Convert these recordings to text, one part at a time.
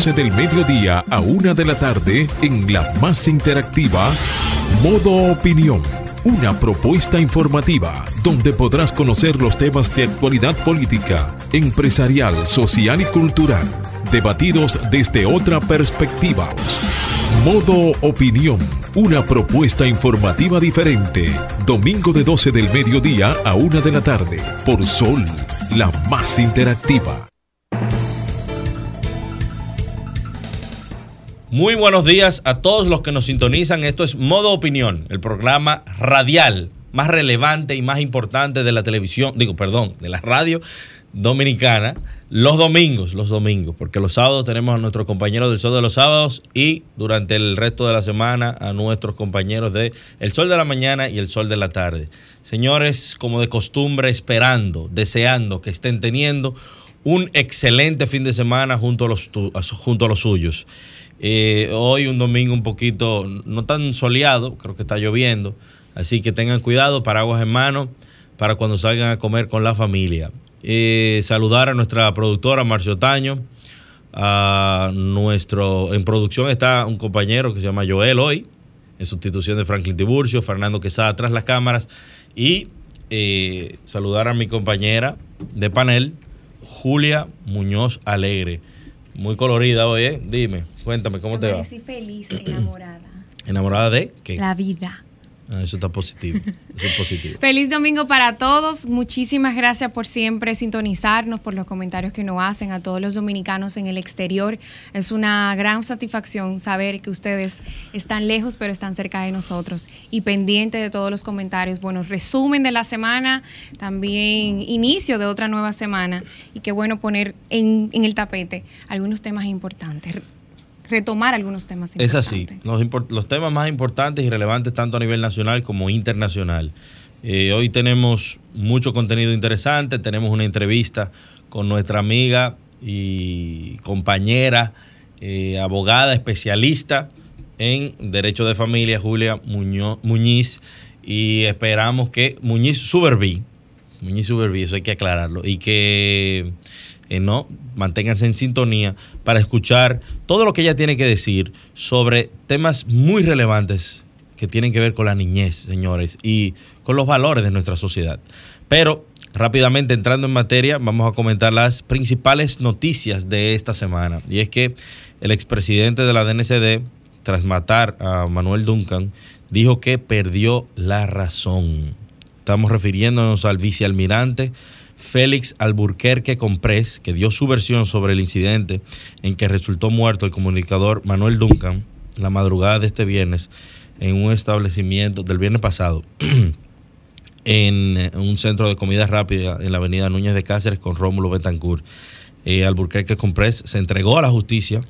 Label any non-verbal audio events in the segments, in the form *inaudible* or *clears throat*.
12 del mediodía a 1 de la tarde en la más interactiva Modo Opinión. Una propuesta informativa donde podrás conocer los temas de actualidad política, empresarial, social y cultural, debatidos desde otra perspectiva. Modo Opinión, una propuesta informativa diferente. Domingo de 12 del mediodía a 1 de la tarde por Sol, la más interactiva. Muy buenos días a todos los que nos sintonizan. Esto es Modo Opinión, el programa radial más relevante y más importante de la televisión, digo, perdón, de la radio dominicana, los domingos, los domingos, porque los sábados tenemos a nuestros compañeros del Sol de los Sábados y durante el resto de la semana a nuestros compañeros de El Sol de la Mañana y El Sol de la Tarde. Señores, como de costumbre, esperando, deseando que estén teniendo un excelente fin de semana junto a los, junto a los suyos. Eh, hoy un domingo un poquito, no tan soleado, creo que está lloviendo, así que tengan cuidado, paraguas en mano, para cuando salgan a comer con la familia. Eh, saludar a nuestra productora Marcio Taño, a nuestro, en producción está un compañero que se llama Joel hoy, en sustitución de Franklin Tiburcio, Fernando Quesada tras las cámaras, y eh, saludar a mi compañera de panel, Julia Muñoz Alegre. Muy colorida hoy, ¿eh? Dime, cuéntame, ¿cómo te va? Amanecí feliz, *clears throat* enamorada. ¿Enamorada de qué? La vida. Ah, eso está positivo. Eso es positivo. *laughs* Feliz domingo para todos. Muchísimas gracias por siempre sintonizarnos, por los comentarios que nos hacen a todos los dominicanos en el exterior. Es una gran satisfacción saber que ustedes están lejos, pero están cerca de nosotros y pendientes de todos los comentarios. Bueno, resumen de la semana, también inicio de otra nueva semana y qué bueno poner en, en el tapete algunos temas importantes, retomar algunos temas Es importantes. así. Los, los temas más importantes y relevantes tanto a nivel nacional como internacional. Eh, hoy tenemos mucho contenido interesante. Tenemos una entrevista con nuestra amiga y compañera, eh, abogada, especialista en Derecho de Familia, Julia Muñoz- Muñiz. Y esperamos que Muñiz Suberví, Muñiz Suberví, eso hay que aclararlo, y que eh, no manténganse en sintonía para escuchar todo lo que ella tiene que decir sobre temas muy relevantes que tienen que ver con la niñez, señores, y con los valores de nuestra sociedad. Pero rápidamente entrando en materia, vamos a comentar las principales noticias de esta semana. Y es que el expresidente de la DNCD, tras matar a Manuel Duncan, dijo que perdió la razón. Estamos refiriéndonos al vicealmirante Félix Alburquerque Comprés, que dio su versión sobre el incidente en que resultó muerto el comunicador Manuel Duncan la madrugada de este viernes en un establecimiento del viernes pasado *clears throat* en un centro de comida rápida en la avenida Núñez de Cáceres con Rómulo Betancourt. Eh, Alburquerque Comprés se entregó a la justicia.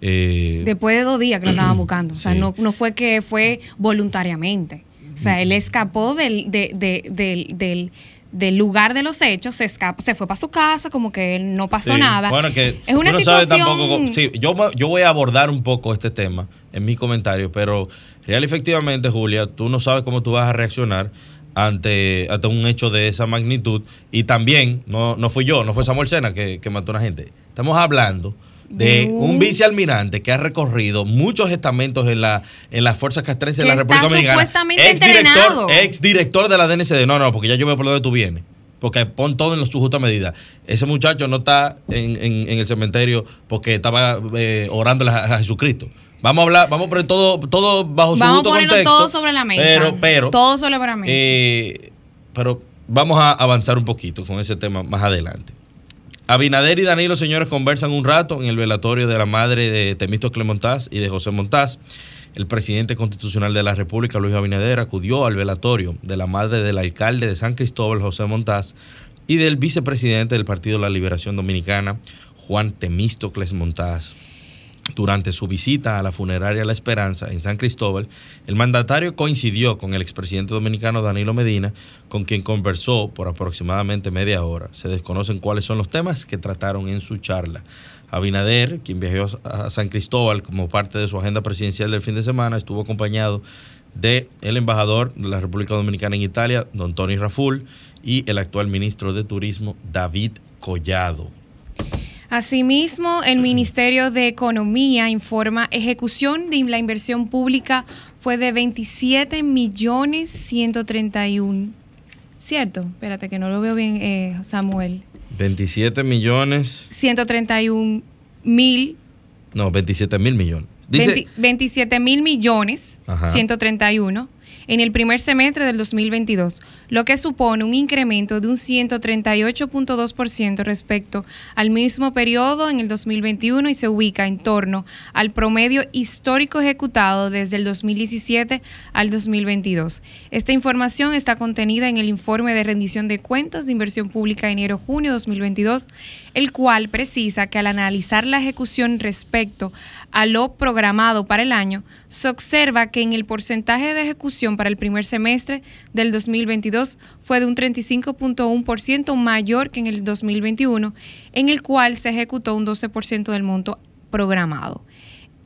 Eh, Después de dos días que lo estaban *clears throat* buscando. O sea, no, no fue que fue voluntariamente. O sea, él escapó del, del, del lugar de los hechos, se escapa, se fue para su casa, como que no pasó nada. Bueno, que es una situación... sí, yo, yo voy a abordar un poco este tema en mi comentario, pero real efectivamente, Julia, tú no sabes cómo tú vas a reaccionar ante, ante un hecho de esa magnitud. Y también, no, no fui yo, no fue Samuel Sena que, que mató a una gente. Estamos hablando de un vicealmirante que ha recorrido muchos estamentos en la en las fuerzas castrenses de la República Dominicana. Ex director, ex director de la DNCD. No, no, porque ya yo veo por donde tú vienes. Porque pon todo en su justa medida. Ese muchacho no está en, en, el cementerio porque estaba eh, orando a Jesucristo. Vamos a hablar, vamos a poner todo, todo bajo su justo contexto. todo sobre la mesa. Pero, pero. Todo sobre la mesa. Eh, pero vamos a avanzar un poquito con ese tema más adelante. Abinader y Danilo, señores, conversan un rato en el velatorio de la madre de Temisto Clemontaz y de José Montaz. El presidente constitucional de la República, Luis Abinader, acudió al velatorio de la madre del alcalde de San Cristóbal, José Montaz, y del vicepresidente del Partido de la Liberación Dominicana, Juan Temístocles Montaz. Durante su visita a la funeraria La Esperanza en San Cristóbal, el mandatario coincidió con el expresidente dominicano Danilo Medina, con quien conversó por aproximadamente media hora. Se desconocen cuáles son los temas que trataron en su charla. Abinader, quien viajó a San Cristóbal como parte de su agenda presidencial del fin de semana, estuvo acompañado de el embajador de la República Dominicana en Italia, don Tony Raful, y el actual ministro de Turismo, David Collado. Asimismo, el Ministerio de Economía informa ejecución de la inversión pública fue de 27 millones 131. ¿Cierto? Espérate que no lo veo bien, eh, Samuel. 27 millones. 131 mil. No, 27 mil millones. Dice, 27 mil millones 131 en el primer semestre del 2022, lo que supone un incremento de un 138.2% respecto al mismo periodo en el 2021 y se ubica en torno al promedio histórico ejecutado desde el 2017 al 2022. Esta información está contenida en el informe de rendición de cuentas de inversión pública de enero-junio 2022, el cual precisa que al analizar la ejecución respecto a lo programado para el año, se observa que en el porcentaje de ejecución para el primer semestre del 2022 fue de un 35.1% mayor que en el 2021, en el cual se ejecutó un 12% del monto programado.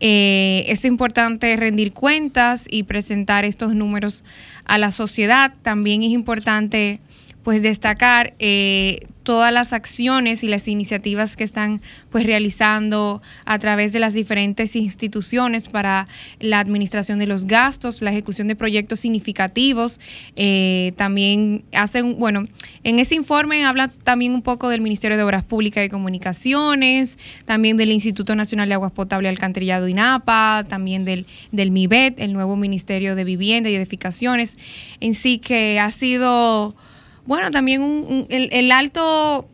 Eh, es importante rendir cuentas y presentar estos números a la sociedad. También es importante pues destacar eh, todas las acciones y las iniciativas que están pues realizando a través de las diferentes instituciones para la administración de los gastos, la ejecución de proyectos significativos. Eh, también hacen, bueno, en ese informe habla también un poco del Ministerio de Obras Públicas y Comunicaciones, también del Instituto Nacional de Aguas Potable y Alcantarillado INAPA, también del, del MIBET, el nuevo Ministerio de Vivienda y Edificaciones, en sí que ha sido bueno, también el, alto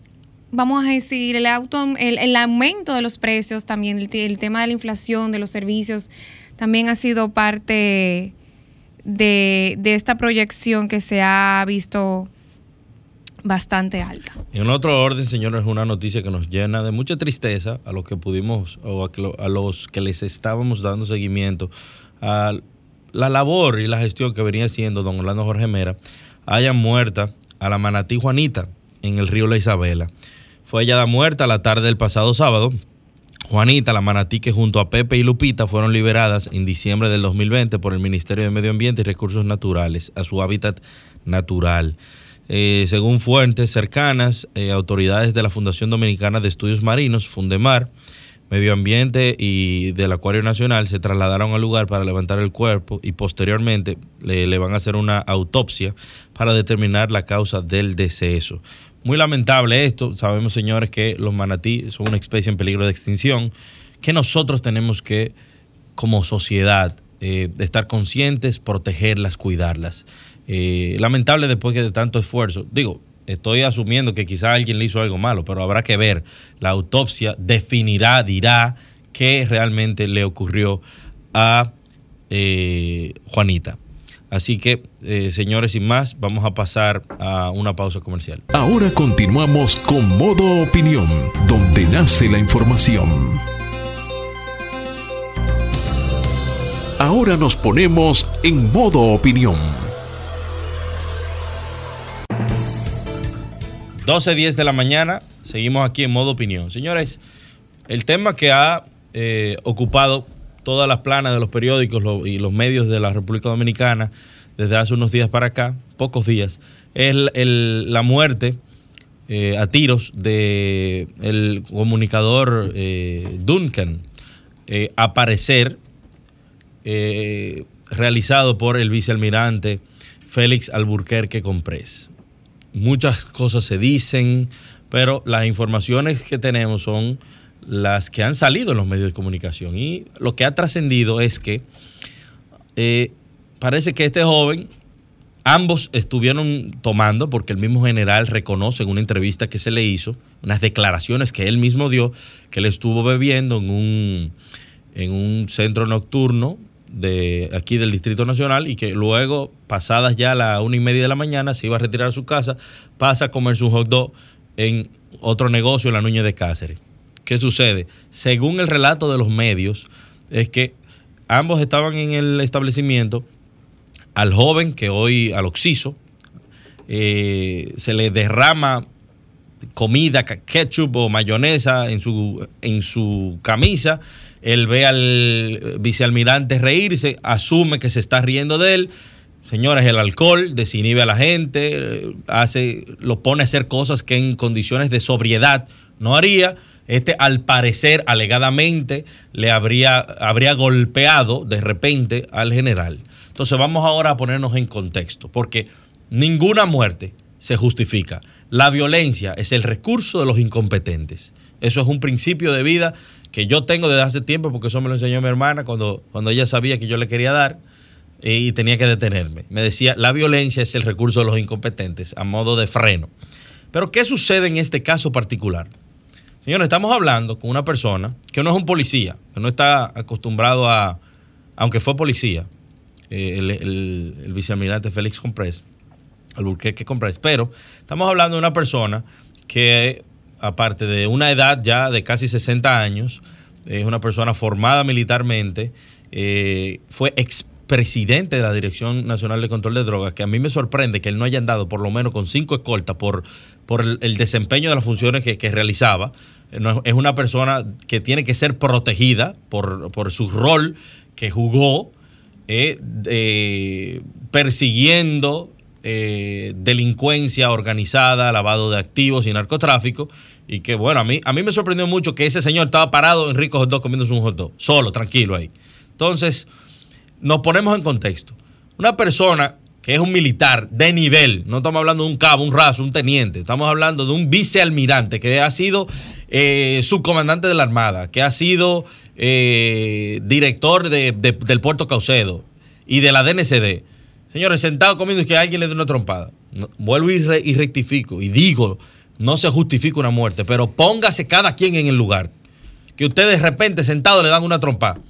vamos a decir, el, auto, el, aumento de los precios, también el, tema de la inflación, de los servicios, también ha sido parte de, esta proyección que se ha visto bastante alta. En otro orden, señores, es una noticia que nos llena de mucha tristeza a los que pudimos o a, los que les estábamos dando seguimiento a la labor y la gestión que venía haciendo don Orlando Jorge Mera, haya muerta a la manatí Juanita en el río La Isabela. Fue hallada muerta la tarde del pasado sábado. Juanita, la manatí que junto a Pepe y Lupita fueron liberadas en diciembre del 2020 por el Ministerio de Medio Ambiente y Recursos Naturales a su hábitat natural. Eh, según fuentes cercanas, eh, autoridades de la Fundación Dominicana de Estudios Marinos, Fundemar, Medio Ambiente y del Acuario Nacional se trasladaron al lugar para levantar el cuerpo y posteriormente le, van a hacer una autopsia para determinar la causa del deceso. Muy lamentable esto. Sabemos, señores, que los manatí son una especie en peligro de extinción, que nosotros tenemos que, como sociedad, eh, estar conscientes, protegerlas, cuidarlas. Eh, lamentable después de tanto esfuerzo. Digo, estoy asumiendo que quizá alguien le hizo algo malo, pero habrá que ver. La autopsia definirá, dirá qué realmente le ocurrió a eh, Juanita. Así que, eh, señores, sin más, vamos a pasar a una pausa comercial. Ahora continuamos con Modo Opinión, donde nace la información. Ahora nos ponemos en modo opinión. 12.10 de la mañana, seguimos aquí en modo opinión. Señores, el tema que ha eh, ocupado todas las planas de los periódicos y los medios de la República Dominicana desde hace unos días para acá, pocos días, es la muerte eh, a tiros de el comunicador eh, Duncan, eh, aparecer realizado por el vicealmirante Félix Alburquerque Comprés. Muchas cosas se dicen, pero las informaciones que tenemos son las que han salido en los medios de comunicación. Y lo que ha trascendido es que eh, parece que este joven, ambos estuvieron tomando, porque el mismo general reconoce en una entrevista que se le hizo, unas declaraciones que él mismo dio, que él estuvo bebiendo en un, en un centro nocturno de aquí del Distrito Nacional y que luego, pasadas ya la una y media de la mañana, se iba a retirar a su casa, pasa a comerse un hot dog en otro negocio en la Nuñez de Cáceres. ¿Qué sucede? Según el relato de los medios, es que ambos estaban en el establecimiento, al joven que hoy, al occiso, eh, se le derrama comida, ketchup o mayonesa en su, en su camisa. Él ve al vicealmirante reírse, asume que se está riendo de él. Señores, el alcohol desinhibe a la gente, eh, hace, lo pone a hacer cosas que en condiciones de sobriedad no haría. Este, al parecer, alegadamente, le habría, habría golpeado de repente al general. Entonces, vamos ahora a ponernos en contexto, porque ninguna muerte se justifica. La violencia es el recurso de los incompetentes. Eso es un principio de vida que yo tengo desde hace tiempo, porque eso me lo enseñó mi hermana cuando, cuando ella sabía que yo le quería dar eh, y tenía que detenerme. Me decía, la violencia es el recurso de los incompetentes, a modo de freno. Pero, ¿qué sucede en este caso particular? Señores, estamos hablando con una persona que no es un policía, que no está acostumbrado a, aunque fue policía, eh, el, el- el vicealmirante Félix Comprés, Alburquerque Comprés, pero estamos hablando de una persona que, aparte de una edad ya de casi 60 años, es una persona formada militarmente, eh, fue expresidente de la Dirección Nacional de Control de Drogas, que a mí me sorprende que él no haya andado por lo menos con cinco escoltas por, por el, desempeño de las funciones que, realizaba. Eh, es- una persona que tiene que ser protegida por, por su rol que jugó eh, persiguiendo eh, delincuencia organizada, lavado de activos y narcotráfico. Y que bueno, a mí, a mí me sorprendió mucho que ese señor estaba parado en Rico Hot Dog comiéndose un hot solo, tranquilo ahí. Entonces, nos ponemos en contexto. Una persona que es un militar de nivel, no estamos hablando de un cabo, un raso, un teniente, estamos hablando de un vicealmirante que ha sido eh, subcomandante de la Armada, que ha sido eh, director de- del puerto Caucedo y de la DNCD. Señores, sentado comiendo y que alguien le dé una trompada. Vuelvo y rectifico y digo, no se justifica una muerte, pero póngase cada quien en el lugar. Que usted de repente sentado le dan una trompada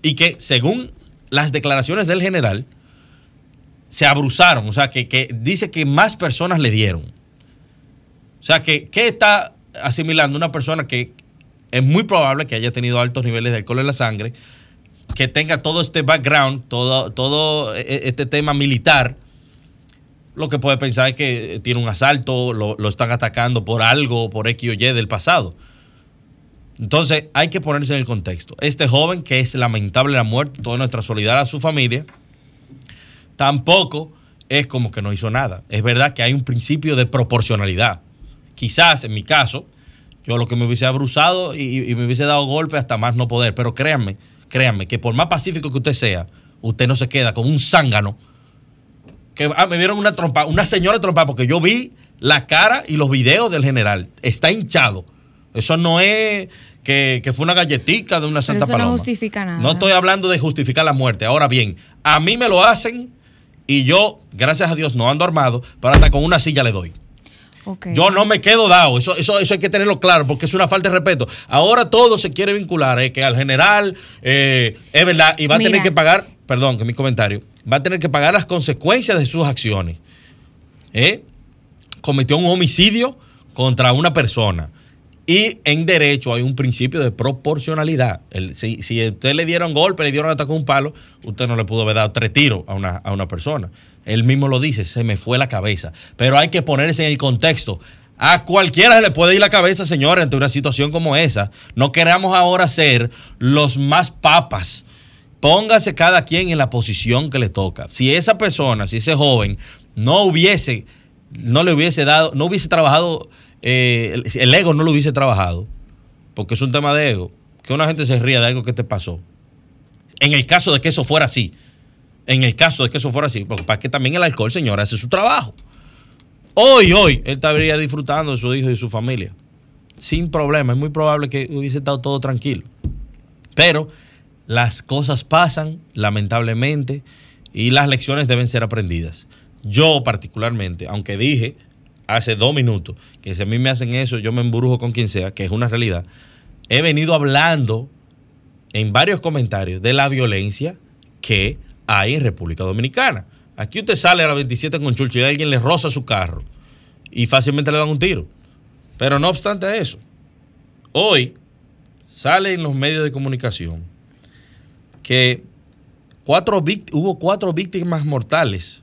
y que según las declaraciones del general, se abruzaron, o sea, que, que dice que más personas le dieron. O sea, que ¿qué está asimilando una persona que es muy probable que haya tenido altos niveles de alcohol en la sangre, que tenga todo este background, todo, todo e- este tema militar? Lo que puede pensar es que tiene un asalto, lo, lo están atacando por algo, por X o Y del pasado. Entonces hay que ponerse en el contexto. Este joven, que es lamentable la muerte, toda nuestra solidaridad a su familia, tampoco es como que no hizo nada. Es verdad que hay un principio de proporcionalidad. Quizás en mi caso, yo lo que me hubiese abruzado y, y me hubiese dado golpe hasta más no poder. Pero créanme, créanme, que por más pacífico que usted sea, usted no se queda como un zángano. Que ah, me dieron una trompa, una señora trompa, porque yo vi la cara y los videos del general. Está hinchado. Eso no es que, que fue una galletica de una Santa eso no Paloma. justifica nada. No estoy hablando de justificar la muerte. Ahora bien, a mí me lo hacen y yo, gracias a Dios, no ando armado, pero hasta con una silla le doy. Yo no me quedo dado, eso, eso, eso hay que tenerlo claro, porque es una falta de respeto. Ahora todo se quiere vincular, eh, que al general, eh, es verdad, y va a Mira. tener que pagar, perdón, que mi comentario, va a tener que pagar las consecuencias de sus acciones. ¿eh? Cometió un homicidio contra una persona. Y en derecho hay un principio de proporcionalidad. El- si, si usted le dieron golpe, le dieron ataque con un palo, usted no le pudo haber dado tres tiros a una, a una persona. Él mismo lo dice, se me fue la cabeza. Pero hay que ponerse en el contexto. A cualquiera se le puede ir la cabeza, señores, ante una situación como esa. No queramos ahora ser los más papas. Póngase cada quien en la posición que le toca. Si esa persona, si ese joven no hubiese, no le hubiese dado, no hubiese trabajado, eh, el, ego no lo hubiese trabajado, porque es un tema de ego, que una gente se ría de algo que te pasó. En el caso de que eso fuera así, en el caso de que eso fuera así, porque para que también el alcohol, señora, hace su trabajo. Hoy, hoy, él estaría disfrutando de su hijo y de su familia. Sin problema. Es muy probable que hubiese estado todo tranquilo. Pero las cosas pasan, lamentablemente, y las lecciones deben ser aprendidas. Yo particularmente, aunque dije hace dos minutos que si a mí me hacen eso, yo me embrujo con quien sea, que es una realidad, he venido hablando en varios comentarios de la violencia que hay en República Dominicana. Aquí usted sale a la 27 con Churchill y alguien le roza su carro y fácilmente le dan un tiro. Pero no obstante eso, hoy sale en los medios de comunicación que cuatro hubo cuatro víctimas mortales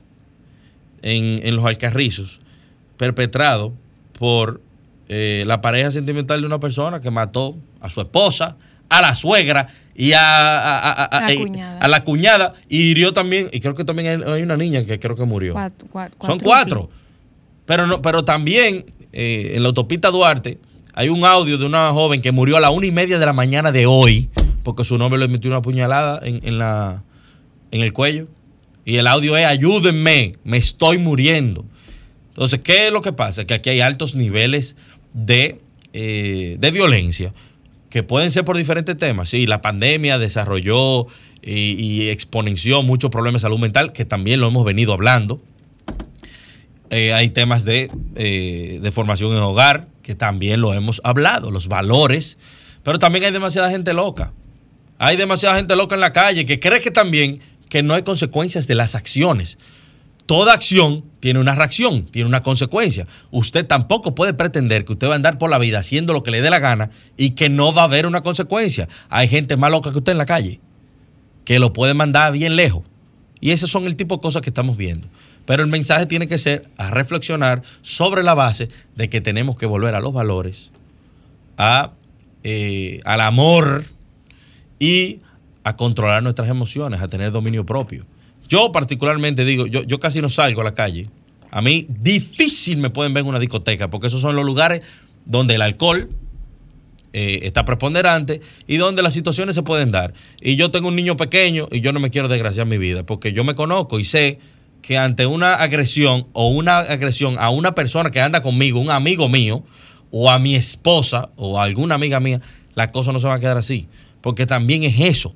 en, en los Alcarrizos perpetrado por eh, la pareja sentimental de una persona que mató a su esposa, a la suegra y a, a- a- a- La eh, cuñada. a la cuñada y hirió también, y creo que también hay, hay una niña que creo que murió. Cuatro- Son cuatro. Pero, no, pero también eh, en la autopista Duarte hay un audio de una joven que murió a la una y media de la mañana de hoy porque su novio le metió una puñalada en, en la, en el cuello. Y el audio es, ayúdenme, me estoy muriendo. Entonces, ¿qué es lo que pasa? Que aquí hay altos niveles de, eh, de violencia que pueden ser por diferentes temas. Sí, la pandemia desarrolló y, exponenció muchos problemas de salud mental, que también lo hemos venido hablando. Eh, hay temas de, eh, de formación en hogar, que también lo hemos hablado, los valores, pero también hay demasiada gente loca. Hay demasiada gente loca en la calle que cree que también que no hay consecuencias de las acciones. Toda acción tiene una reacción, tiene una consecuencia. Usted tampoco puede pretender que usted va a andar por la vida haciendo lo que le dé la gana y que no va a haber una consecuencia. Hay gente más loca que usted en la calle que lo puede mandar bien lejos. Y esos son el tipo de cosas que estamos viendo. Pero el mensaje tiene que ser a reflexionar sobre la base de que tenemos que volver a los valores, a, eh, al amor y a controlar nuestras emociones, a tener dominio propio. Yo particularmente digo, yo, yo casi no salgo a la calle. A mí difícil me pueden ver en una discoteca, porque esos son los lugares donde el alcohol eh, está preponderante y donde las situaciones se pueden dar. Y yo tengo un niño pequeño y yo no me quiero desgraciar mi vida, porque yo me conozco y sé que ante una agresión o una agresión a una persona que anda conmigo, un amigo mío, o a mi esposa o a alguna amiga mía, la cosa no se va a quedar así. Porque también es eso.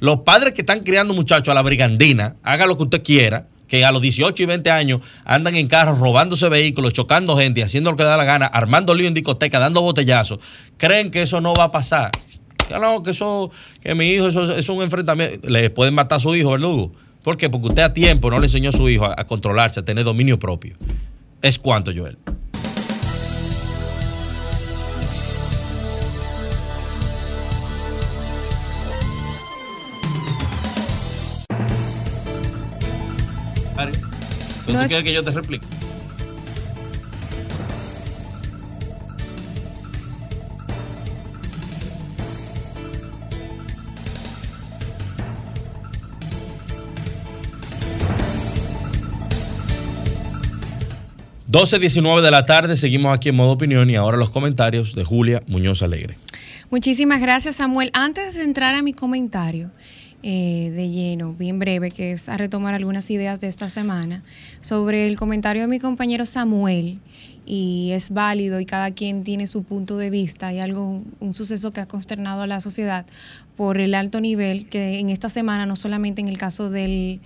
Los padres que están criando muchachos a la brigandina, haga lo que usted quiera, que a los 18 y 20 años andan en carros robándose vehículos, chocando gente, haciendo lo que da la gana, armando lío en discoteca, dando botellazos, creen que eso no va a pasar. Que no, que eso, que mi hijo, eso es un enfrentamiento. Le pueden matar a su hijo, verdugo. ¿Por qué? Porque usted a tiempo no le enseñó a su hijo a, a controlarse, a tener dominio propio. Es cuanto, Joel. ¿Tú No es- quieres que yo te replique? Doce diecinueve de la tarde, seguimos aquí en modo opinión y ahora los comentarios de Julia Muñoz Alegre. Muchísimas gracias, Samuel. Antes de entrar a mi comentario eh, de lleno, bien breve, que es a retomar algunas ideas de esta semana, sobre el comentario de mi compañero Samuel, y es válido y cada quien tiene su punto de vista, hay algo, un, suceso que ha consternado a la sociedad por el alto nivel que en esta semana, no solamente en el caso del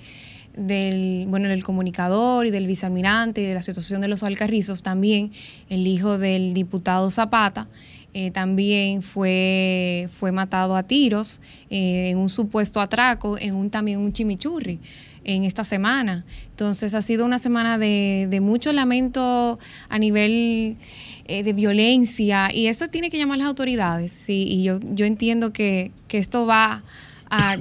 del, bueno, del comunicador y del vicealmirante y de la situación de los alcarrizos, también el hijo del diputado Zapata, eh, también fue, fue matado a tiros eh, en un supuesto atraco, en un también un chimichurri en esta semana. Entonces ha sido una semana de, de mucho lamento a nivel eh, de violencia y eso tiene que llamar las autoridades. Sí, y yo, yo entiendo que, que esto va a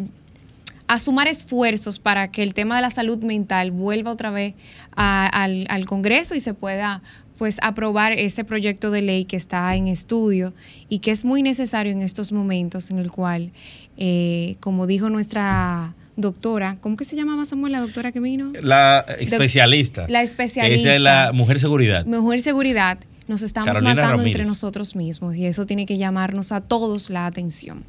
a sumar esfuerzos para que el tema de la salud mental vuelva otra vez al, al, Congreso y se pueda pues aprobar ese proyecto de ley que está en estudio y que es muy necesario en estos momentos en el cual, eh, como dijo nuestra doctora, ¿cómo que se llamaba Samuel, la doctora que vino? La especialista. La especialista. Que es la mujer seguridad. Mujer seguridad. Nos estamos Carolina matando Ramírez. entre nosotros mismos y eso tiene que llamarnos a todos la atención.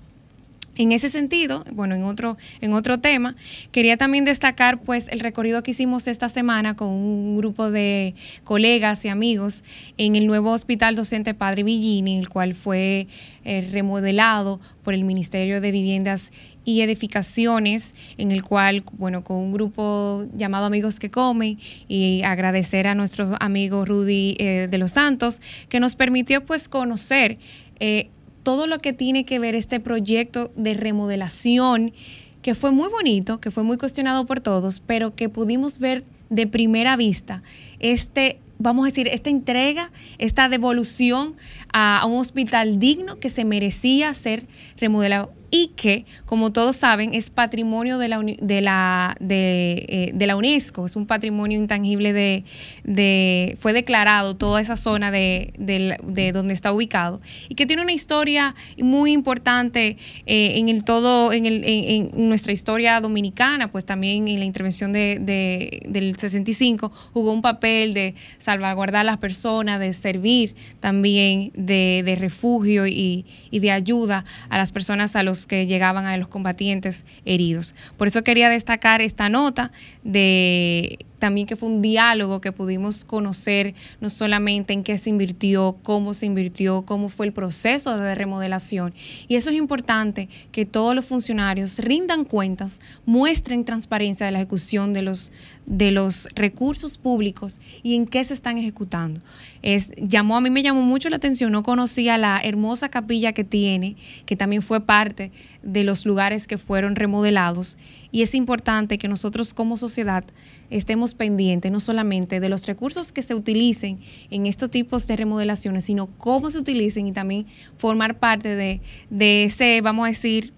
En ese sentido, bueno, en otro, en otro tema, quería también destacar pues el recorrido que hicimos esta semana con un grupo de colegas y amigos en el nuevo hospital docente Padre Villini, el cual fue eh, remodelado por el Ministerio de Viviendas y edificaciones, en el cual, bueno, con un grupo llamado Amigos que Comen, y agradecer a nuestro amigo Rudy eh, de los Santos, que nos permitió pues conocer eh, todo lo que tiene que ver este proyecto de remodelación, que fue muy bonito, que fue muy cuestionado por todos, pero que pudimos ver de primera vista este vamos a decir, esta entrega, esta devolución a, a, un hospital digno que se merecía ser remodelado y que, como todos saben, es patrimonio de la, de la, de, eh, de la UNESCO, es un patrimonio intangible de, fue declarado toda esa zona de, de, donde está ubicado y que tiene una historia muy importante eh, en el todo, en, el, en, nuestra historia dominicana, pues también en la intervención de, del 65 jugó un papel de salvaguardar a las personas, de servir también de, de refugio y, y de ayuda a las personas, a los que llegaban a los combatientes heridos. Por eso quería destacar esta nota de también que fue un diálogo que pudimos conocer no solamente en qué se invirtió, cómo se invirtió, cómo fue el proceso de remodelación. Y eso es importante, que todos los funcionarios rindan cuentas, muestren transparencia de la ejecución de los, de los recursos públicos y en qué se están ejecutando. Es, llamó, a mí me llamó mucho la atención, no conocía la hermosa capilla que tiene, que también fue parte de los lugares que fueron remodelados. Y es importante que nosotros como sociedad estemos pendientes no solamente de los recursos que se utilicen en estos tipos de remodelaciones, sino cómo se utilicen y también formar parte de, de ese, vamos a decir,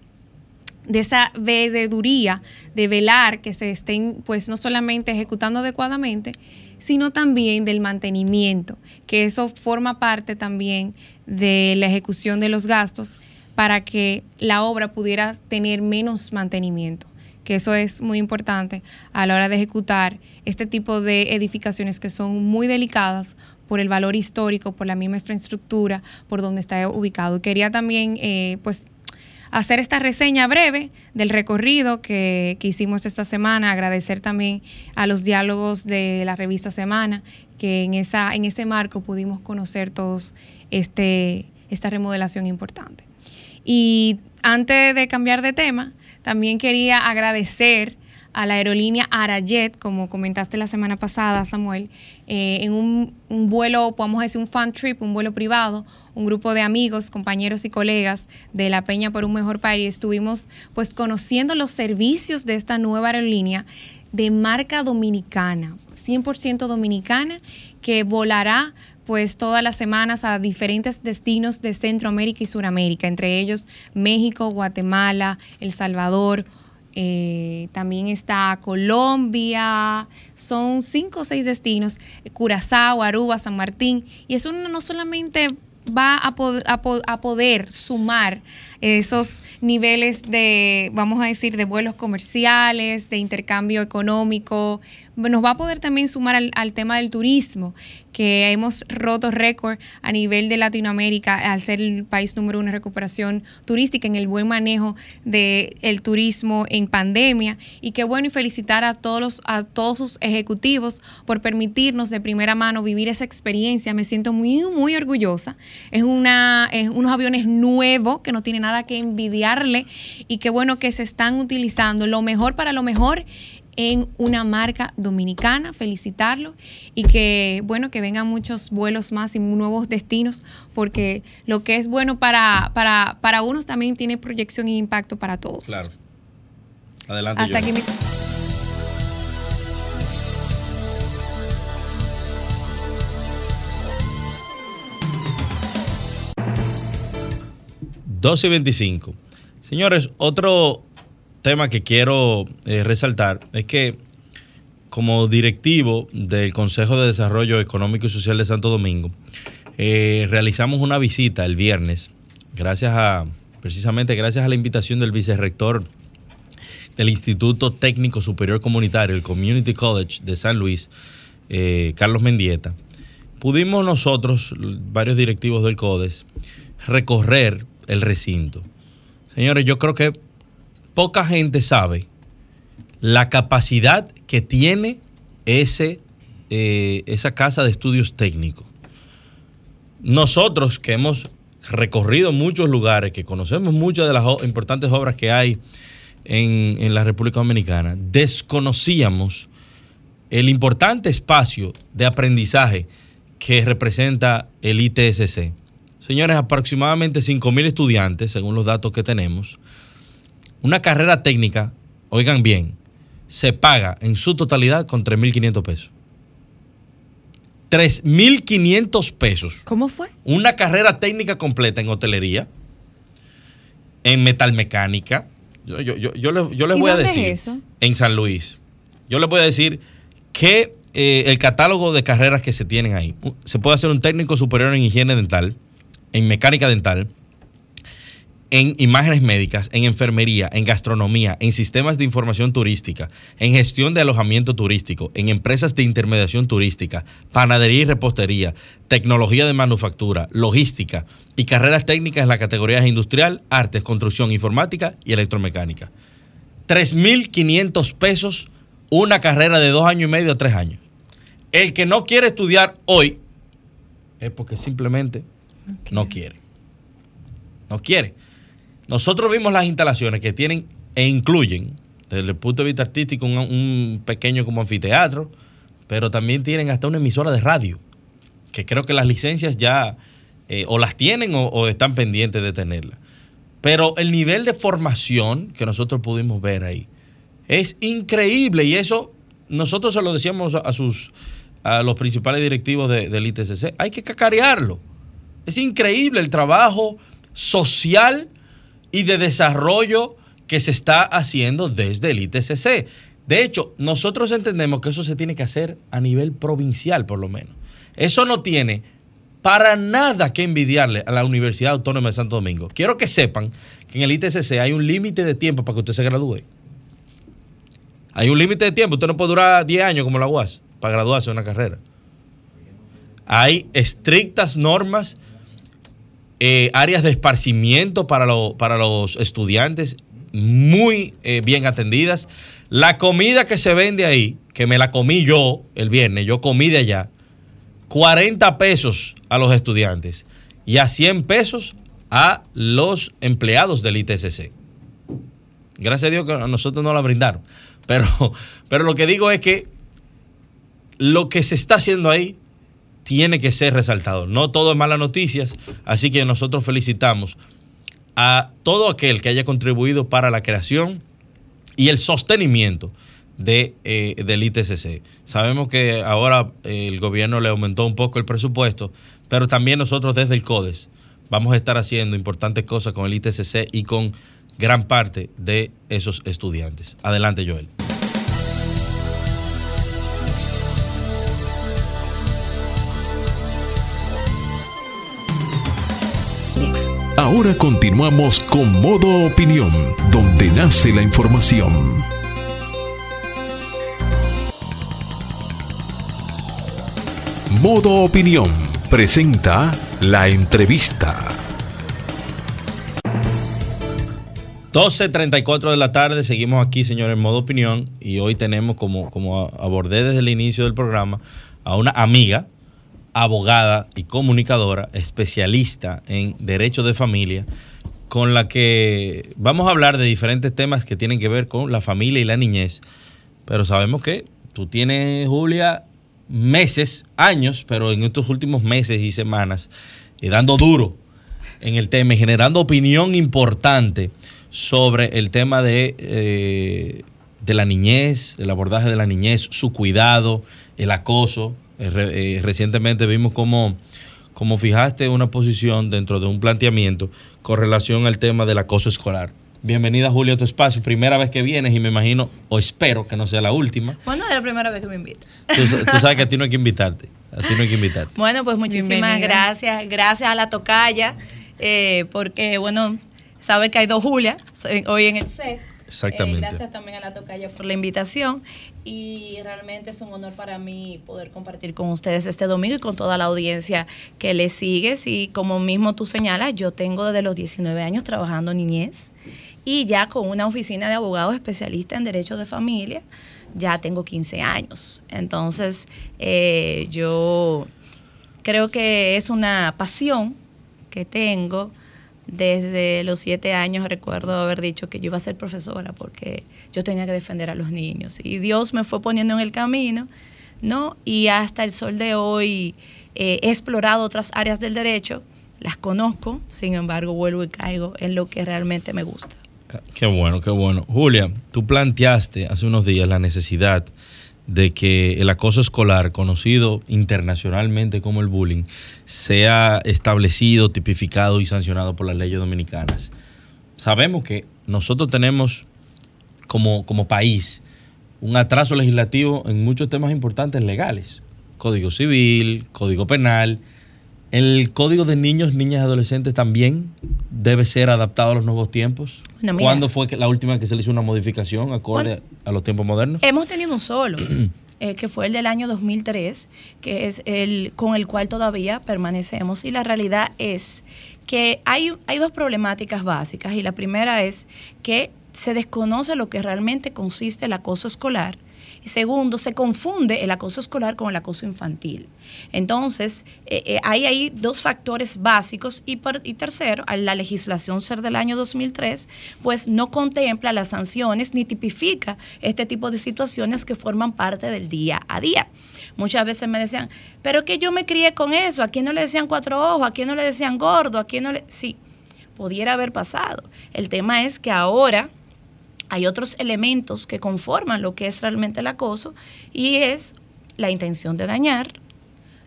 de esa veeduría de velar que se estén pues no solamente ejecutando adecuadamente, sino también del mantenimiento, que eso forma parte también de la ejecución de los gastos para que la obra pudiera tener menos mantenimiento que eso es muy importante a la hora de ejecutar este tipo de edificaciones que son muy delicadas por el valor histórico, por la misma infraestructura, por donde está ubicado. Y quería también, eh, pues, hacer esta reseña breve del recorrido que, que, hicimos esta semana, agradecer también a los diálogos de la revista Semana, que en, esa, en ese marco pudimos conocer todos este, esta remodelación importante. Y antes de cambiar de tema, también quería agradecer a la aerolínea Arayet, como comentaste la semana pasada, Samuel, eh, en un, un, vuelo, podemos decir un fan trip, un vuelo privado, un grupo de amigos, compañeros y colegas de la Peña por un Mejor País, estuvimos pues conociendo los servicios de esta nueva aerolínea de marca dominicana, 100% dominicana, que volará pues todas las semanas a diferentes destinos de Centroamérica y Suramérica, entre ellos México, Guatemala, El Salvador, eh, también está Colombia, son cinco o seis destinos, Curazao, Aruba, San Martín, y eso no solamente va a, pod a, po a poder sumar esos niveles de, vamos a decir, de vuelos comerciales, de intercambio económico, nos va a poder también sumar al, tema del turismo, que hemos roto récord a nivel de Latinoamérica al ser el país número uno en recuperación turística, en el buen manejo del el turismo en pandemia. Y qué bueno y felicitar a todos, los, a todos sus ejecutivos por permitirnos de primera mano vivir esa experiencia. Me siento muy, muy orgullosa. Es, una, es unos aviones nuevos que no tienen nada que envidiarle y qué bueno que se están utilizando lo mejor para lo mejor en una marca dominicana, felicitarlo y que, bueno, que vengan muchos vuelos más y nuevos destinos, porque lo que es bueno para, para, para unos también tiene proyección e impacto para todos. Claro. Adelante. Hasta aquí mi... 12 y 25. Señores, otro tema que quiero eh, resaltar es que como directivo del Consejo de Desarrollo Económico y Social de Santo Domingo, eh, realizamos una visita el viernes, gracias a, precisamente gracias a la invitación del vicerrector del Instituto Técnico Superior Comunitario, el Community College de San Luis, eh, Carlos Mendieta. Pudimos nosotros, varios directivos del CODES, recorrer el recinto. Señores, yo creo que poca gente sabe la capacidad que tiene ese, eh, esa casa de estudios técnicos. Nosotros que hemos recorrido muchos lugares, que conocemos muchas de las importantes obras que hay en, en la República Dominicana, desconocíamos el importante espacio de aprendizaje que representa el ITSC. Señores, aproximadamente 5.000 estudiantes, según los datos que tenemos. Una carrera técnica, oigan bien, se paga en su totalidad con 3.500 pesos. 3.500 pesos. ¿Cómo fue? Una carrera técnica completa en hotelería, en metalmecánica. Yo, yo, yo, yo les, yo les ¿Y voy a dónde es decir. eso? En San Luis. Yo les voy a decir que eh, el catálogo de carreras que se tienen ahí. Se puede hacer un técnico superior en higiene dental, en mecánica dental, en imágenes médicas, en enfermería, en gastronomía, en sistemas de información turística, en gestión de alojamiento turístico, en empresas de intermediación turística, panadería y repostería, tecnología de manufactura, logística y carreras técnicas en las categorías industrial, artes, construcción, informática y electromecánica. 3.500 pesos una carrera de dos años y medio a tres años. El que no quiere estudiar hoy es porque simplemente no quiere. No quiere. Nosotros vimos las instalaciones que tienen e incluyen, desde el punto de vista artístico, un, un pequeño como anfiteatro, pero también tienen hasta una emisora de radio, que creo que las licencias ya eh, o las tienen o, o están pendientes de tenerlas. Pero el nivel de formación que nosotros pudimos ver ahí es increíble y eso nosotros se lo decíamos a, a sus a los principales directivos de- del ITCC. Hay que cacarearlo. Es increíble el trabajo social y de desarrollo que se está haciendo desde el ITCC. De hecho, nosotros entendemos que eso se tiene que hacer a nivel provincial, por lo menos. Eso no tiene para nada que envidiarle a la Universidad Autónoma de Santo Domingo. Quiero que sepan que en el ITCC hay un límite de tiempo para que usted se gradúe. Hay un límite de tiempo. Usted no puede durar 10 años como la UAS para graduarse de una carrera. Hay estrictas normas, eh, áreas de esparcimiento para, para los estudiantes muy eh, bien atendidas. La comida que se vende ahí, que me la comí yo el viernes, yo comí de allá, 40 pesos a los estudiantes y a 100 pesos a los empleados del ITCC. Gracias a Dios que a nosotros no la brindaron. *laughs* Pero, pero lo que digo es que lo que se está haciendo ahí tiene que ser resaltado. No todo es malas noticias, así que nosotros felicitamos a todo aquel que haya contribuido para la creación y el sostenimiento de, eh, del ITCC. Sabemos que ahora eh, el gobierno le aumentó un poco el presupuesto, pero también nosotros desde el CODES vamos a estar haciendo importantes cosas con el ITCC y con gran parte de esos estudiantes. Adelante, Joel. Ahora continuamos con Modo Opinión, donde nace la información. Modo Opinión presenta la entrevista. 12.34 de la tarde, seguimos aquí, señores, en modo opinión. Y hoy tenemos, como, como abordé desde el inicio del programa, a una amiga, abogada y comunicadora, especialista en derecho de familia, con la que vamos a hablar de diferentes temas que tienen que ver con la familia y la niñez, pero sabemos que tú tienes, Julia, meses, años, pero en estos últimos meses y semanas, eh, dando duro en el tema y generando opinión importante sobre el tema de, eh, de la niñez, el abordaje de la niñez, su cuidado, el acoso. Eh, eh, recientemente vimos cómo, cómo fijaste una posición dentro de un planteamiento con relación al tema del acoso escolar. Bienvenida Julia a tu espacio, primera vez que vienes y me imagino, o espero que no sea la última. Bueno, es la primera vez que me invita. Tú, tú sabes que a ti no hay que invitarte, a ti no hay que invitarte. Bueno, pues muchísimas Bienvenida. gracias. Gracias a la tocaya, eh, porque, bueno, sabe que hay dos Julia hoy en el set. Exactamente. Eh, gracias también a la tocaya por la invitación. Y realmente es un honor para mí poder compartir con ustedes este domingo y con toda la audiencia que le sigue. Y como mismo tú señalas, yo tengo desde los 19 años trabajando niñez y ya con una oficina de abogados especialistas en derechos de familia, ya tengo 15 años. Entonces, eh, yo creo que es una pasión que tengo. Desde los siete años recuerdo haber dicho que yo iba a ser profesora porque yo tenía que defender a los niños. Y Dios me fue poniendo en el camino, ¿no? Y hasta el sol de hoy eh, he explorado otras áreas del derecho, las conozco, sin embargo vuelvo y caigo en lo que realmente me gusta. Qué bueno, qué bueno. Julia, tú planteaste hace unos días la necesidad de que el acoso escolar, conocido internacionalmente como el bullying, sea establecido, tipificado y sancionado por las leyes dominicanas. Sabemos que nosotros tenemos como, como país un atraso legislativo en muchos temas importantes legales. Código civil, código penal. El código de niños, niñas y adolescentes también debe ser adaptado a los nuevos tiempos. ¿Cuándo fue la última que se le hizo una modificación acorde Bueno. a los tiempos modernos? Hemos tenido un solo, *clears throat* eh, que fue el del año 2003, que es el con el cual todavía permanecemos. Y la realidad es que hay, hay dos problemáticas básicas. Y la primera es que se desconoce lo que realmente consiste el acoso escolar. Y segundo, se confunde el acoso escolar con el acoso infantil. Entonces, eh, eh, hay ahí dos factores básicos. Y, tercero, la legislación ser del año 2003, pues no contempla las sanciones ni tipifica este tipo de situaciones que forman parte del día a día. Muchas veces me decían, pero que yo me crié con eso, a quién no le decían cuatro ojos, a quién no le decían gordo, a quién no le... Sí, pudiera haber pasado. El tema es que ahora hay otros elementos que conforman lo que es realmente el acoso y es la intención de dañar,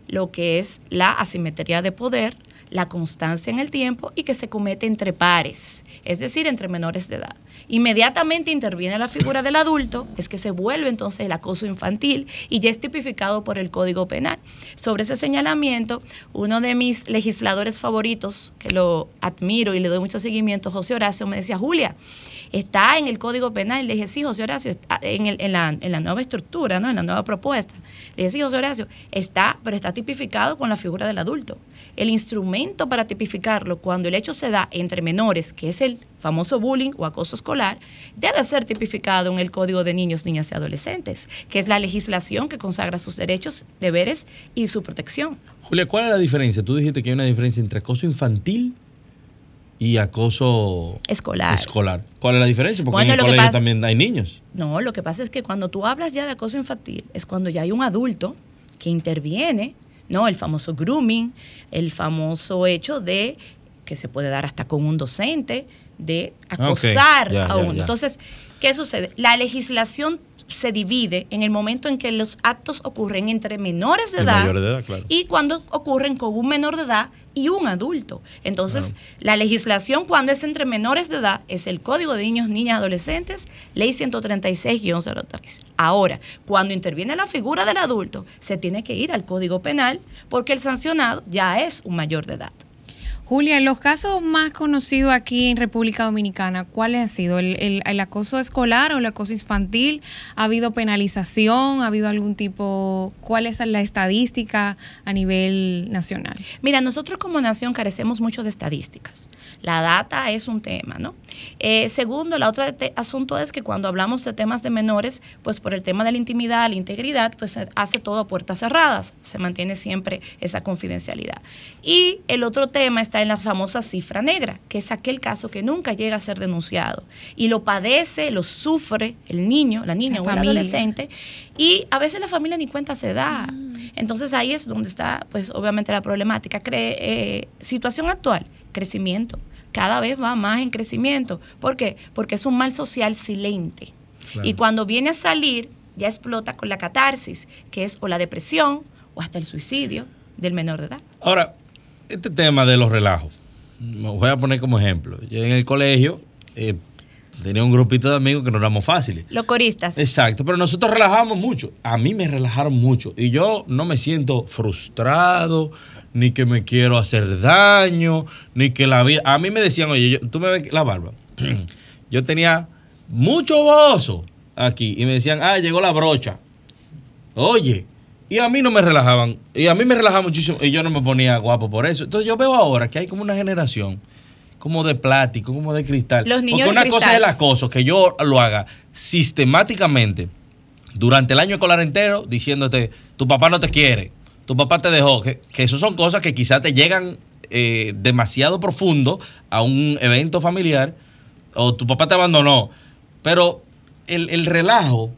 lo que es la asimetría de poder, la constancia en el tiempo y que se comete entre pares, es decir, entre menores de edad. Inmediatamente interviene la figura del adulto, es que se vuelve entonces el acoso infantil y ya es tipificado por el Código Penal. Sobre ese señalamiento, uno de mis legisladores favoritos, que lo admiro y le doy mucho seguimiento, José Horacio, me decía, Julia, está en el Código Penal. Le dije, sí, José Horacio, está en, el- la, en la nueva estructura, ¿no? en la nueva propuesta. Le dije, sí, José Horacio, está, pero está tipificado con la figura del adulto. El instrumento para tipificarlo cuando el hecho se da entre menores, que es el famoso bullying o acoso escolar, debe ser tipificado en el Código de Niños, Niñas y Adolescentes, que es la legislación que consagra sus derechos, deberes y su protección. Julia, ¿cuál es la diferencia? Tú dijiste que hay una diferencia entre acoso infantil y acoso Escolar. escolar. ¿Cuál es la diferencia? Porque Bueno, en el colegio pasa- también hay niños. No, lo que pasa es que cuando tú hablas ya de acoso infantil, es cuando ya hay un adulto que interviene, ¿no? El famoso grooming, el famoso hecho de que se puede dar hasta con un docente, de Ah, acosar a uno. Entonces, ¿qué sucede? La legislación se divide en el momento en que los actos ocurren entre menores de edad, mayores de edad, claro. y cuando ocurren con un menor de edad y un adulto. Entonces, la legislación cuando es entre menores de edad es el Código de Niños, Niñas, Adolescentes, Ley 136-03. Ahora, cuando interviene la figura del adulto, se tiene que ir al Código Penal porque el sancionado ya es un mayor de edad. Julia, los casos más conocidos aquí en República Dominicana, ¿cuáles han sido? ¿El, el- acoso escolar o el acoso infantil? ¿Ha habido penalización? ¿Ha habido algún tipo? ¿Cuál es la estadística a nivel nacional? Mira, nosotros como nación carecemos mucho de estadísticas. La data es un tema, ¿no? Eh, segundo, la otra asunto es que cuando hablamos de temas de menores, pues por el tema de la intimidad, la integridad, pues se hace todo a puertas cerradas, se mantiene siempre esa confidencialidad. Y el otro tema está está en la famosa cifra negra, que es aquel caso que nunca llega a ser denunciado. Y lo padece, lo sufre el niño, la niña La o el adolescente, y a veces la familia ni cuenta se da. Entonces ahí es donde está, pues obviamente la problemática. Cre- eh, situación actual, crecimiento. Cada vez va más en crecimiento. ¿Por qué? Porque es un mal social silente. Claro. Y cuando viene a salir, ya explota con la catarsis, que es o la depresión o hasta el suicidio del menor de edad. Ahora, este tema de los relajos, me voy a poner como ejemplo. Yo en el colegio eh, tenía un grupito de amigos que no éramos fáciles. Los coristas. Exacto, pero nosotros relajábamos mucho. A mí me relajaron mucho. Y yo no me siento frustrado, ni que me quiero hacer daño, ni que la vida. A mí me decían, oye, yo- tú me ves la barba. *clears throat* yo tenía mucho bozo aquí. Y me decían, ah, llegó la brocha. Oye. Y a mí no me relajaban. Y a mí me relajaba muchísimo. Y yo no me ponía guapo por eso. Entonces yo veo ahora que hay como una generación como de plástico, como de cristal. Los niños Porque de una cosa es el acoso, que yo lo haga sistemáticamente durante el año escolar entero, diciéndote, tu papá no te quiere, tu papá te dejó, que, que eso son cosas que quizás te llegan eh, demasiado profundo a un evento familiar, o tu papá te abandonó, pero el, el relajo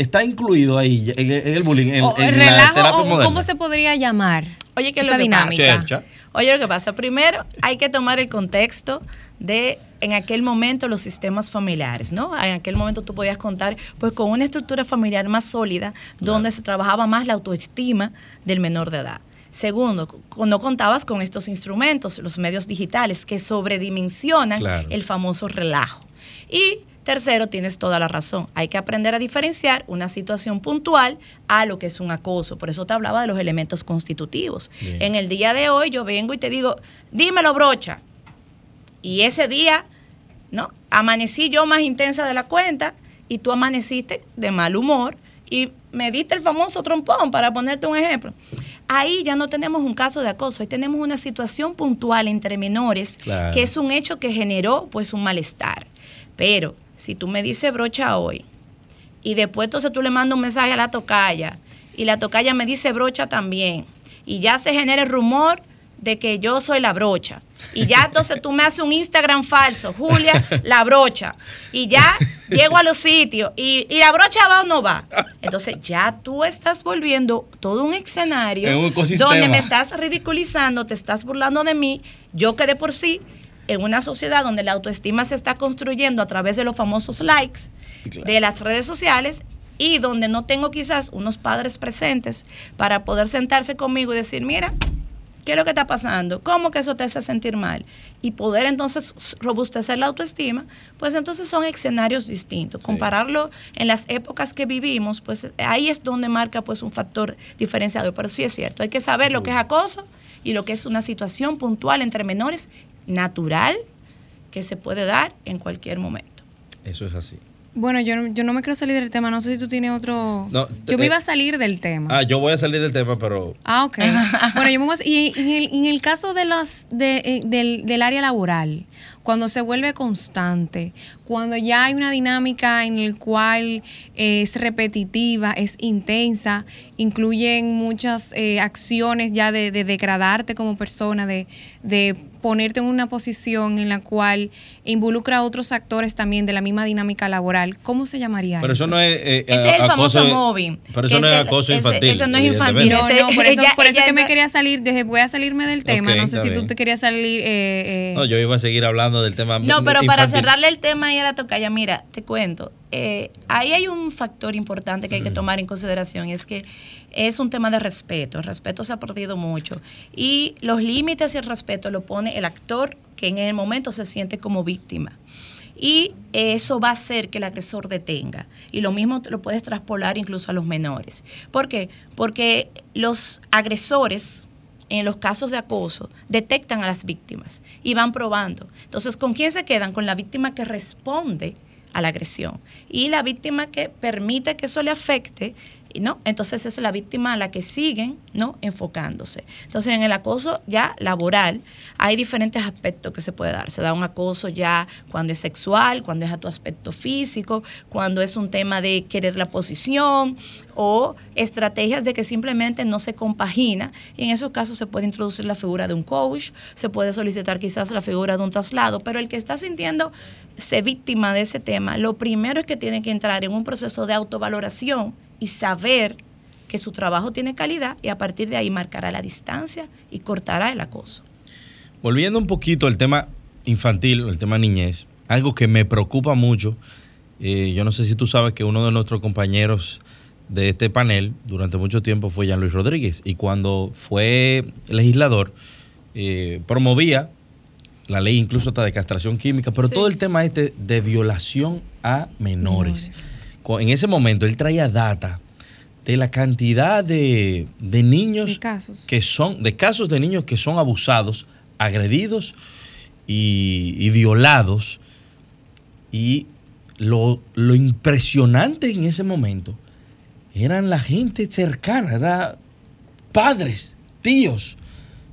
está incluido ahí, en, en el bullying, en, O en el la relajo, terapia o moderna. ¿cómo se podría llamar? Oye, ¿qué es esa lo que dinámica? Oye, lo que pasa, primero hay que tomar el contexto de en aquel momento los sistemas familiares, ¿no? En aquel momento tú podías contar pues con una estructura familiar más sólida donde se trabajaba más la autoestima del menor de edad. Segundo, no contabas con estos instrumentos, los medios digitales que sobredimensionan Claro. el famoso relajo. Y tercero, tienes toda la razón. Hay que aprender a diferenciar una situación puntual a lo que es un acoso. Por eso te hablaba de los elementos constitutivos. Bien. En el día de hoy yo vengo y te digo, dímelo, brocha. Y ese día, ¿no? Amanecí yo más intensa de la cuenta y tú amaneciste de mal humor y me diste el famoso trompón, para ponerte un ejemplo. Ahí ya no tenemos un caso de acoso, ahí tenemos una situación puntual entre menores, Claro. que es un hecho que generó pues un malestar. Pero si tú me dices brocha hoy y después entonces tú le mandas un mensaje a la tocaya y la tocaya me dice brocha también y ya se genera el rumor de que yo soy la brocha. Y ya entonces tú me haces un Instagram falso, Julia la brocha. Y ya llego a los sitios y, y la brocha va o no va. Entonces ya tú estás volviendo todo un escenario un donde me estás ridiculizando, te estás burlando de mí, yo que de por sí en una sociedad donde la autoestima se está construyendo a través de los famosos likes Claro. de las redes sociales y donde no tengo quizás unos padres presentes para poder sentarse conmigo y decir, mira, ¿qué es lo que está pasando? ¿Cómo que eso te hace sentir mal? Y poder entonces robustecer la autoestima, pues entonces son escenarios distintos. Compararlo en las épocas que vivimos, pues ahí es donde marca pues un factor diferenciador. Pero sí es cierto, hay que saber lo que es acoso y lo que es una situación puntual entre menores natural que se puede dar en cualquier momento. Eso es así. Bueno, yo, no- yo no me quiero salir del tema. No sé si tú tienes otro. No, yo me eh, iba a salir del tema. Ah, yo voy a salir del tema, pero Ah, ok. *laughs* bueno, yo me voy a- y en el, en el caso de las de, eh, del, del área laboral, cuando se vuelve constante, cuando ya hay una dinámica en el cual es repetitiva, es intensa, incluyen muchas eh, acciones ya de, de degradarte como persona, de, de ponerte en una posición en la cual involucra a otros actores también de la misma dinámica laboral. ¿Cómo se llamaría Pero eso no es. eh, Ese es el acoso- famoso mobbing. Pero eso no es acoso ese- infantil. eso no es infantil. No, no, por eso, ella- por eso ella es que me quería salir, dije, voy a salirme del tema, no sé si tú bien. te querías salir... eh, eh, No, yo iba a seguir hablando del tema. No, pero para cerrarle el tema ahí a la tocaya, mira, te cuento. eh, ahí hay un factor importante que hay que tomar en consideración y es que es un tema de respeto. El respeto se ha perdido mucho. Y los límites y el respeto lo pone el actor que en el momento se siente como víctima. Y eso va a hacer que el agresor detenga. Y lo mismo lo puedes traspolar incluso a los menores. ¿Por qué? Porque los agresores, en los casos de acoso, detectan a las víctimas y van probando. Entonces, ¿con quién se quedan? Con la víctima que responde a la agresión. Y la víctima que permite que eso le afecte, ¿no? Entonces es la víctima a la que siguen, ¿no? Enfocándose. Entonces en el acoso ya laboral hay diferentes aspectos que se puede dar. Se da un acoso ya cuando es sexual, cuando es a tu aspecto físico, cuando es un tema de querer la posición o estrategias de que simplemente no se compagina. Y en esos casos se puede introducir la figura de un coach, se puede solicitar quizás la figura de un traslado, pero el que está sintiendo se víctima de ese tema, lo primero es que tiene que entrar en un proceso de autovaloración y saber que su trabajo tiene calidad y a partir de ahí marcará la distancia y cortará el acoso. Volviendo un poquito al tema infantil, el tema niñez, algo que me preocupa mucho, eh, yo no sé si tú sabes que uno de nuestros compañeros de este panel durante mucho tiempo fue Jean Luis Rodríguez y cuando fue legislador eh, promovía la ley incluso hasta de castración química, pero todo el tema este de violación a menores en ese momento él traía data de la cantidad de, niños casos. que son, de casos de niños que son abusados, agredidos y, violados. Y lo, impresionante en ese momento eran la gente cercana, eran padres, tíos,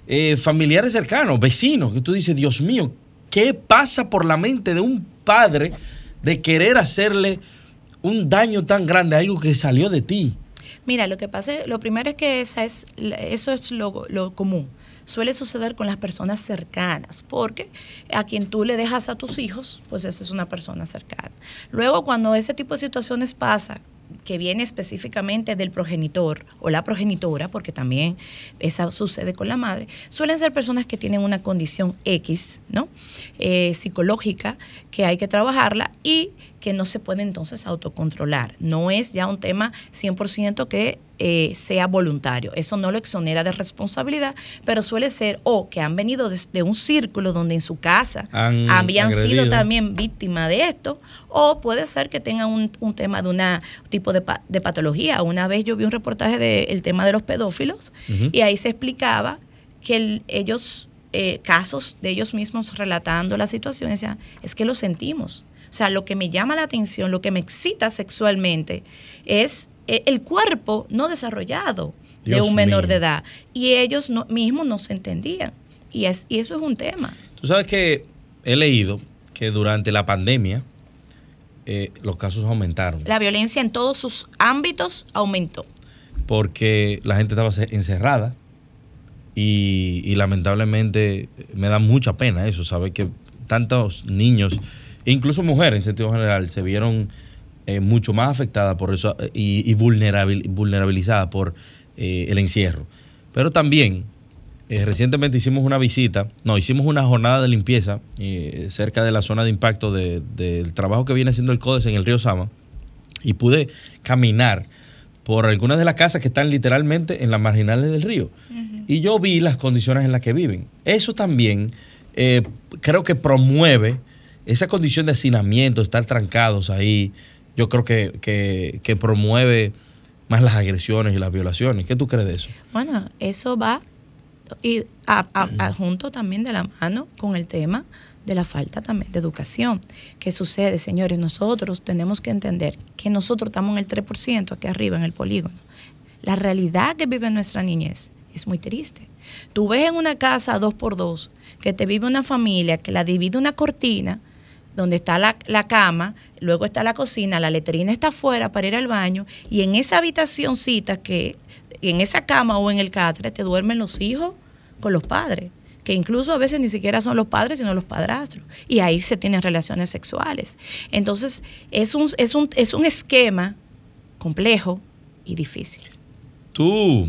eh, familiares cercanos, vecinos, que tú dices, Dios mío, ¿qué pasa por la mente de un padre de querer hacerle un daño tan grande algo que salió de ti? Mira, lo que pasa, lo primero es que esa es, eso es lo, lo común. Suele suceder con las personas cercanas, porque a quien tú le dejas a tus hijos, pues esa es una persona cercana. Luego, cuando ese tipo de situaciones pasa, que viene específicamente del progenitor o la progenitora, porque también esa sucede con la madre, suelen ser personas que tienen una condición X, ¿no? Eh, psicológica, que hay que trabajarla y que no se puede entonces autocontrolar. No es ya un tema 100% que eh, sea voluntario. Eso no lo exonera de responsabilidad, pero suele ser o que han venido de, un círculo donde en su casa habían sido también víctimas de esto, o puede ser que tengan un, tema de un tipo de, patología. Una vez yo vi un reportaje del tema de los pedófilos y ahí se explicaba que ellos, eh, casos de ellos mismos relatando la situación, decían, es que lo sentimos. O sea, lo que me llama la atención, lo que me excita sexualmente es eh, el cuerpo no desarrollado de un menor de edad. Y ellos mismos no se entendían. Y, es, y eso es un tema. Tú sabes que he leído que durante la pandemia eh, los casos aumentaron. La violencia en todos sus ámbitos aumentó. Porque la gente estaba encerrada y, y lamentablemente me da mucha pena eso, saber que tantos niños, incluso mujeres en sentido general, se vieron eh, mucho más afectada por eso eh, y, vulnerabilizada por eh, el encierro. Pero también, recientemente hicimos una visita, no, hicimos una jornada de limpieza cerca de la zona de impacto del trabajo que viene haciendo el CODES en el río Sama y pude caminar por algunas de las casas que están literalmente en las marginales del río. Y yo vi las condiciones en las que viven. Eso también creo que promueve esa condición de hacinamiento, estar trancados ahí, yo creo que, promueve más las agresiones y las violaciones. ¿Qué tú crees de eso? Bueno, eso va y junto también de la mano con el tema de la falta también de educación. ¿Qué sucede, señores? Nosotros tenemos que entender que nosotros estamos en el 3% aquí arriba en el polígono. La realidad que vive nuestra niñez es muy triste. Tú ves en una casa dos por dos que te vive una familia que la divide una cortina donde está la, cama, luego está la cocina, la letrina está afuera para ir al baño, y en esa habitacióncita que, en esa cama o en el catre, te duermen los hijos con los padres que incluso a veces ni siquiera son los padres, sino los padrastros. Y ahí se tienen relaciones sexuales. Entonces, es un, es un, es un esquema complejo y difícil. Tú,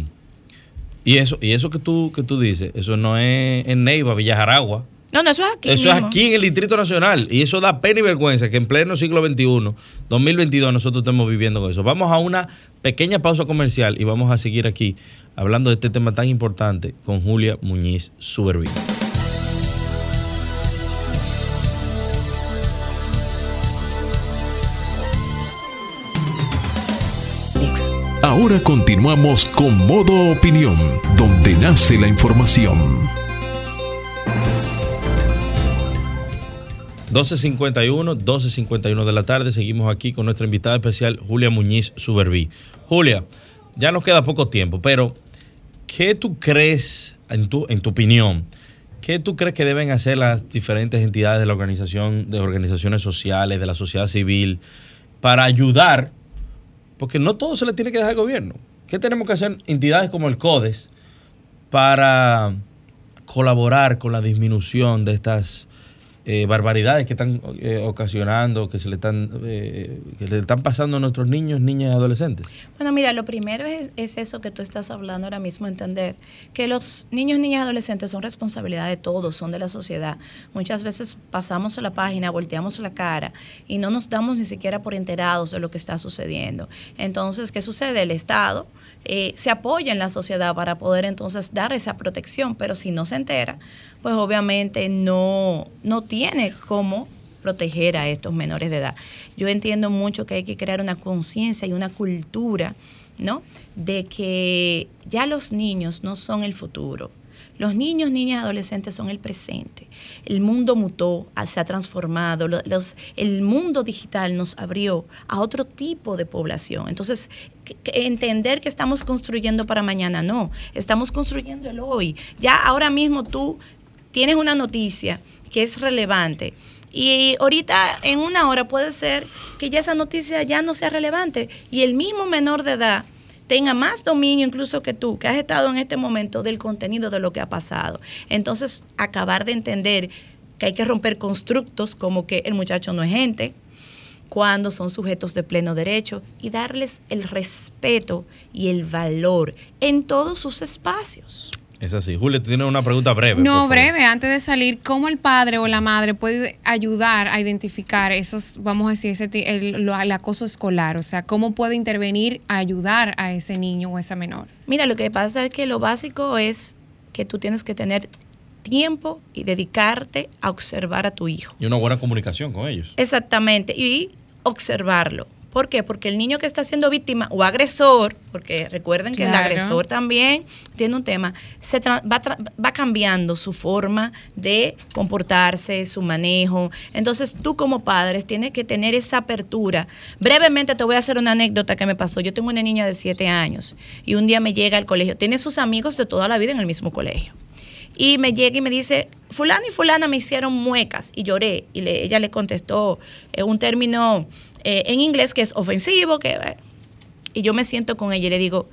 y eso, y eso que tú, que tú dices, eso no es en Neiva, Villa Jaragua. No, no, eso es aquí. Eso es aquí en el Distrito Nacional. Y eso da pena y vergüenza que en pleno siglo XXI, 2022, nosotros estemos viviendo con eso. Vamos a una pequeña pausa comercial y vamos a seguir aquí hablando de este tema tan importante con Julia Muñiz Supervía. Ahora continuamos con Modo Opinión, donde nace la información. 12.51, 12.51 de la tarde. Seguimos aquí con nuestra invitada especial, Julia Muñiz Suberví. Julia, ya nos queda poco tiempo, pero ¿qué tú crees, en tu, en tu opinión, qué tú crees que deben hacer las diferentes entidades de la organización, de organizaciones sociales, de la sociedad civil, para ayudar? Porque no todo se le tiene que dejar al gobierno. ¿Qué tenemos que hacer entidades como el CODES para colaborar con la disminución de estas eh, barbaridades que están eh, ocasionando, que se le están, eh, que le están pasando a nuestros niños, niñas y adolescentes? Bueno, mira, lo primero es, es, eso que tú estás hablando ahora mismo, entender que los niños, niñas y adolescentes son responsabilidad de todos, son de la sociedad. Muchas veces pasamos la página, volteamos la cara y no nos damos ni siquiera por enterados de lo que está sucediendo. Entonces, ¿qué sucede? El Estado se apoya en la sociedad para poder entonces dar esa protección, pero si no se entera, pues obviamente no, no tiene cómo proteger a estos menores de edad. Yo entiendo mucho que hay que crear una conciencia y una cultura, ¿no? De que ya los niños no son el futuro. Los niños, niñas y adolescentes son el presente. El mundo mutó, se ha transformado, el mundo digital nos abrió a otro tipo de población. Entonces, entender que estamos construyendo para mañana, no, estamos construyendo el hoy. Ya ahora mismo tú tienes una noticia que es relevante. Y ahorita en una hora puede ser que ya esa noticia ya no sea relevante y el mismo menor de edad tenga más dominio incluso que tú, que has estado en este momento del contenido de lo que ha pasado. Entonces, acabar de entender que hay que romper constructos como que el muchacho no es gente, cuando son sujetos de pleno derecho y darles el respeto y el valor en todos sus espacios. Es así. Julio, tú tienes una pregunta breve. No, breve. Antes de salir, ¿cómo el padre o la madre puede ayudar a identificar esos, vamos a decir, ese, el, el, acoso escolar? O sea, ¿cómo puede intervenir a ayudar a ese niño o esa menor? Mira, lo que pasa es que lo básico es que tú tienes que tener tiempo y dedicarte a observar a tu hijo. Y una buena comunicación con ellos. Exactamente. Y observarlo ¿Por qué? Porque el niño que está siendo víctima o agresor, porque recuerden que claro. el agresor también tiene un tema, se va, va cambiando su forma de comportarse, su manejo. Entonces tú como padres tienes que tener esa apertura. Brevemente te voy a hacer una anécdota que me pasó. Yo tengo una niña de 7 años y un día me llega al colegio. Tiene sus amigos de toda la vida en el mismo colegio y me llega y me dice, fulano y fulana me hicieron muecas y lloré y le, ella le contestó eh, un término eh, en inglés que es ofensivo, que, eh, y yo me siento con ella y le digo,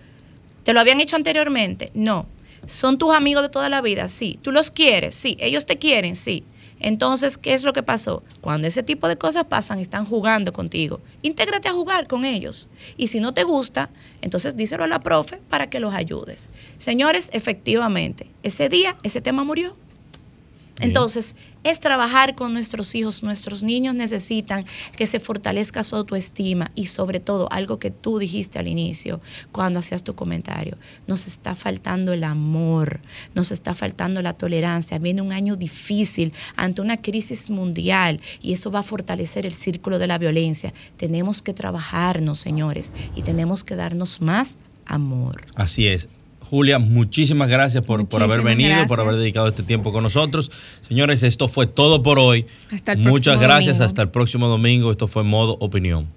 ¿te lo habían hecho anteriormente? No. ¿Son tus amigos de toda la vida? Sí. ¿Tú los quieres? Sí. ¿Ellos te quieren? Sí. Entonces, ¿qué es lo que pasó? Cuando ese tipo de cosas pasan, están jugando contigo. Intégrate a jugar con ellos. Y si no te gusta, entonces díselo a la profe para que los ayudes. Señores, efectivamente, ese día ese tema murió. Entonces, es trabajar con nuestros hijos. Nuestros niños necesitan que se fortalezca su autoestima y sobre todo algo que tú dijiste al inicio cuando hacías tu comentario. Nos está faltando el amor, nos está faltando la tolerancia. Viene un año difícil ante una crisis mundial y eso va a fortalecer el círculo de la violencia. Tenemos que trabajarnos, señores, y tenemos que darnos más amor. Así es. Julia, muchísimas gracias por, por haber venido, gracias. por haber dedicado este tiempo con nosotros. Señores, esto fue todo por hoy. Muchas gracias, domingo. hasta el próximo domingo. Esto fue Modo Opinión.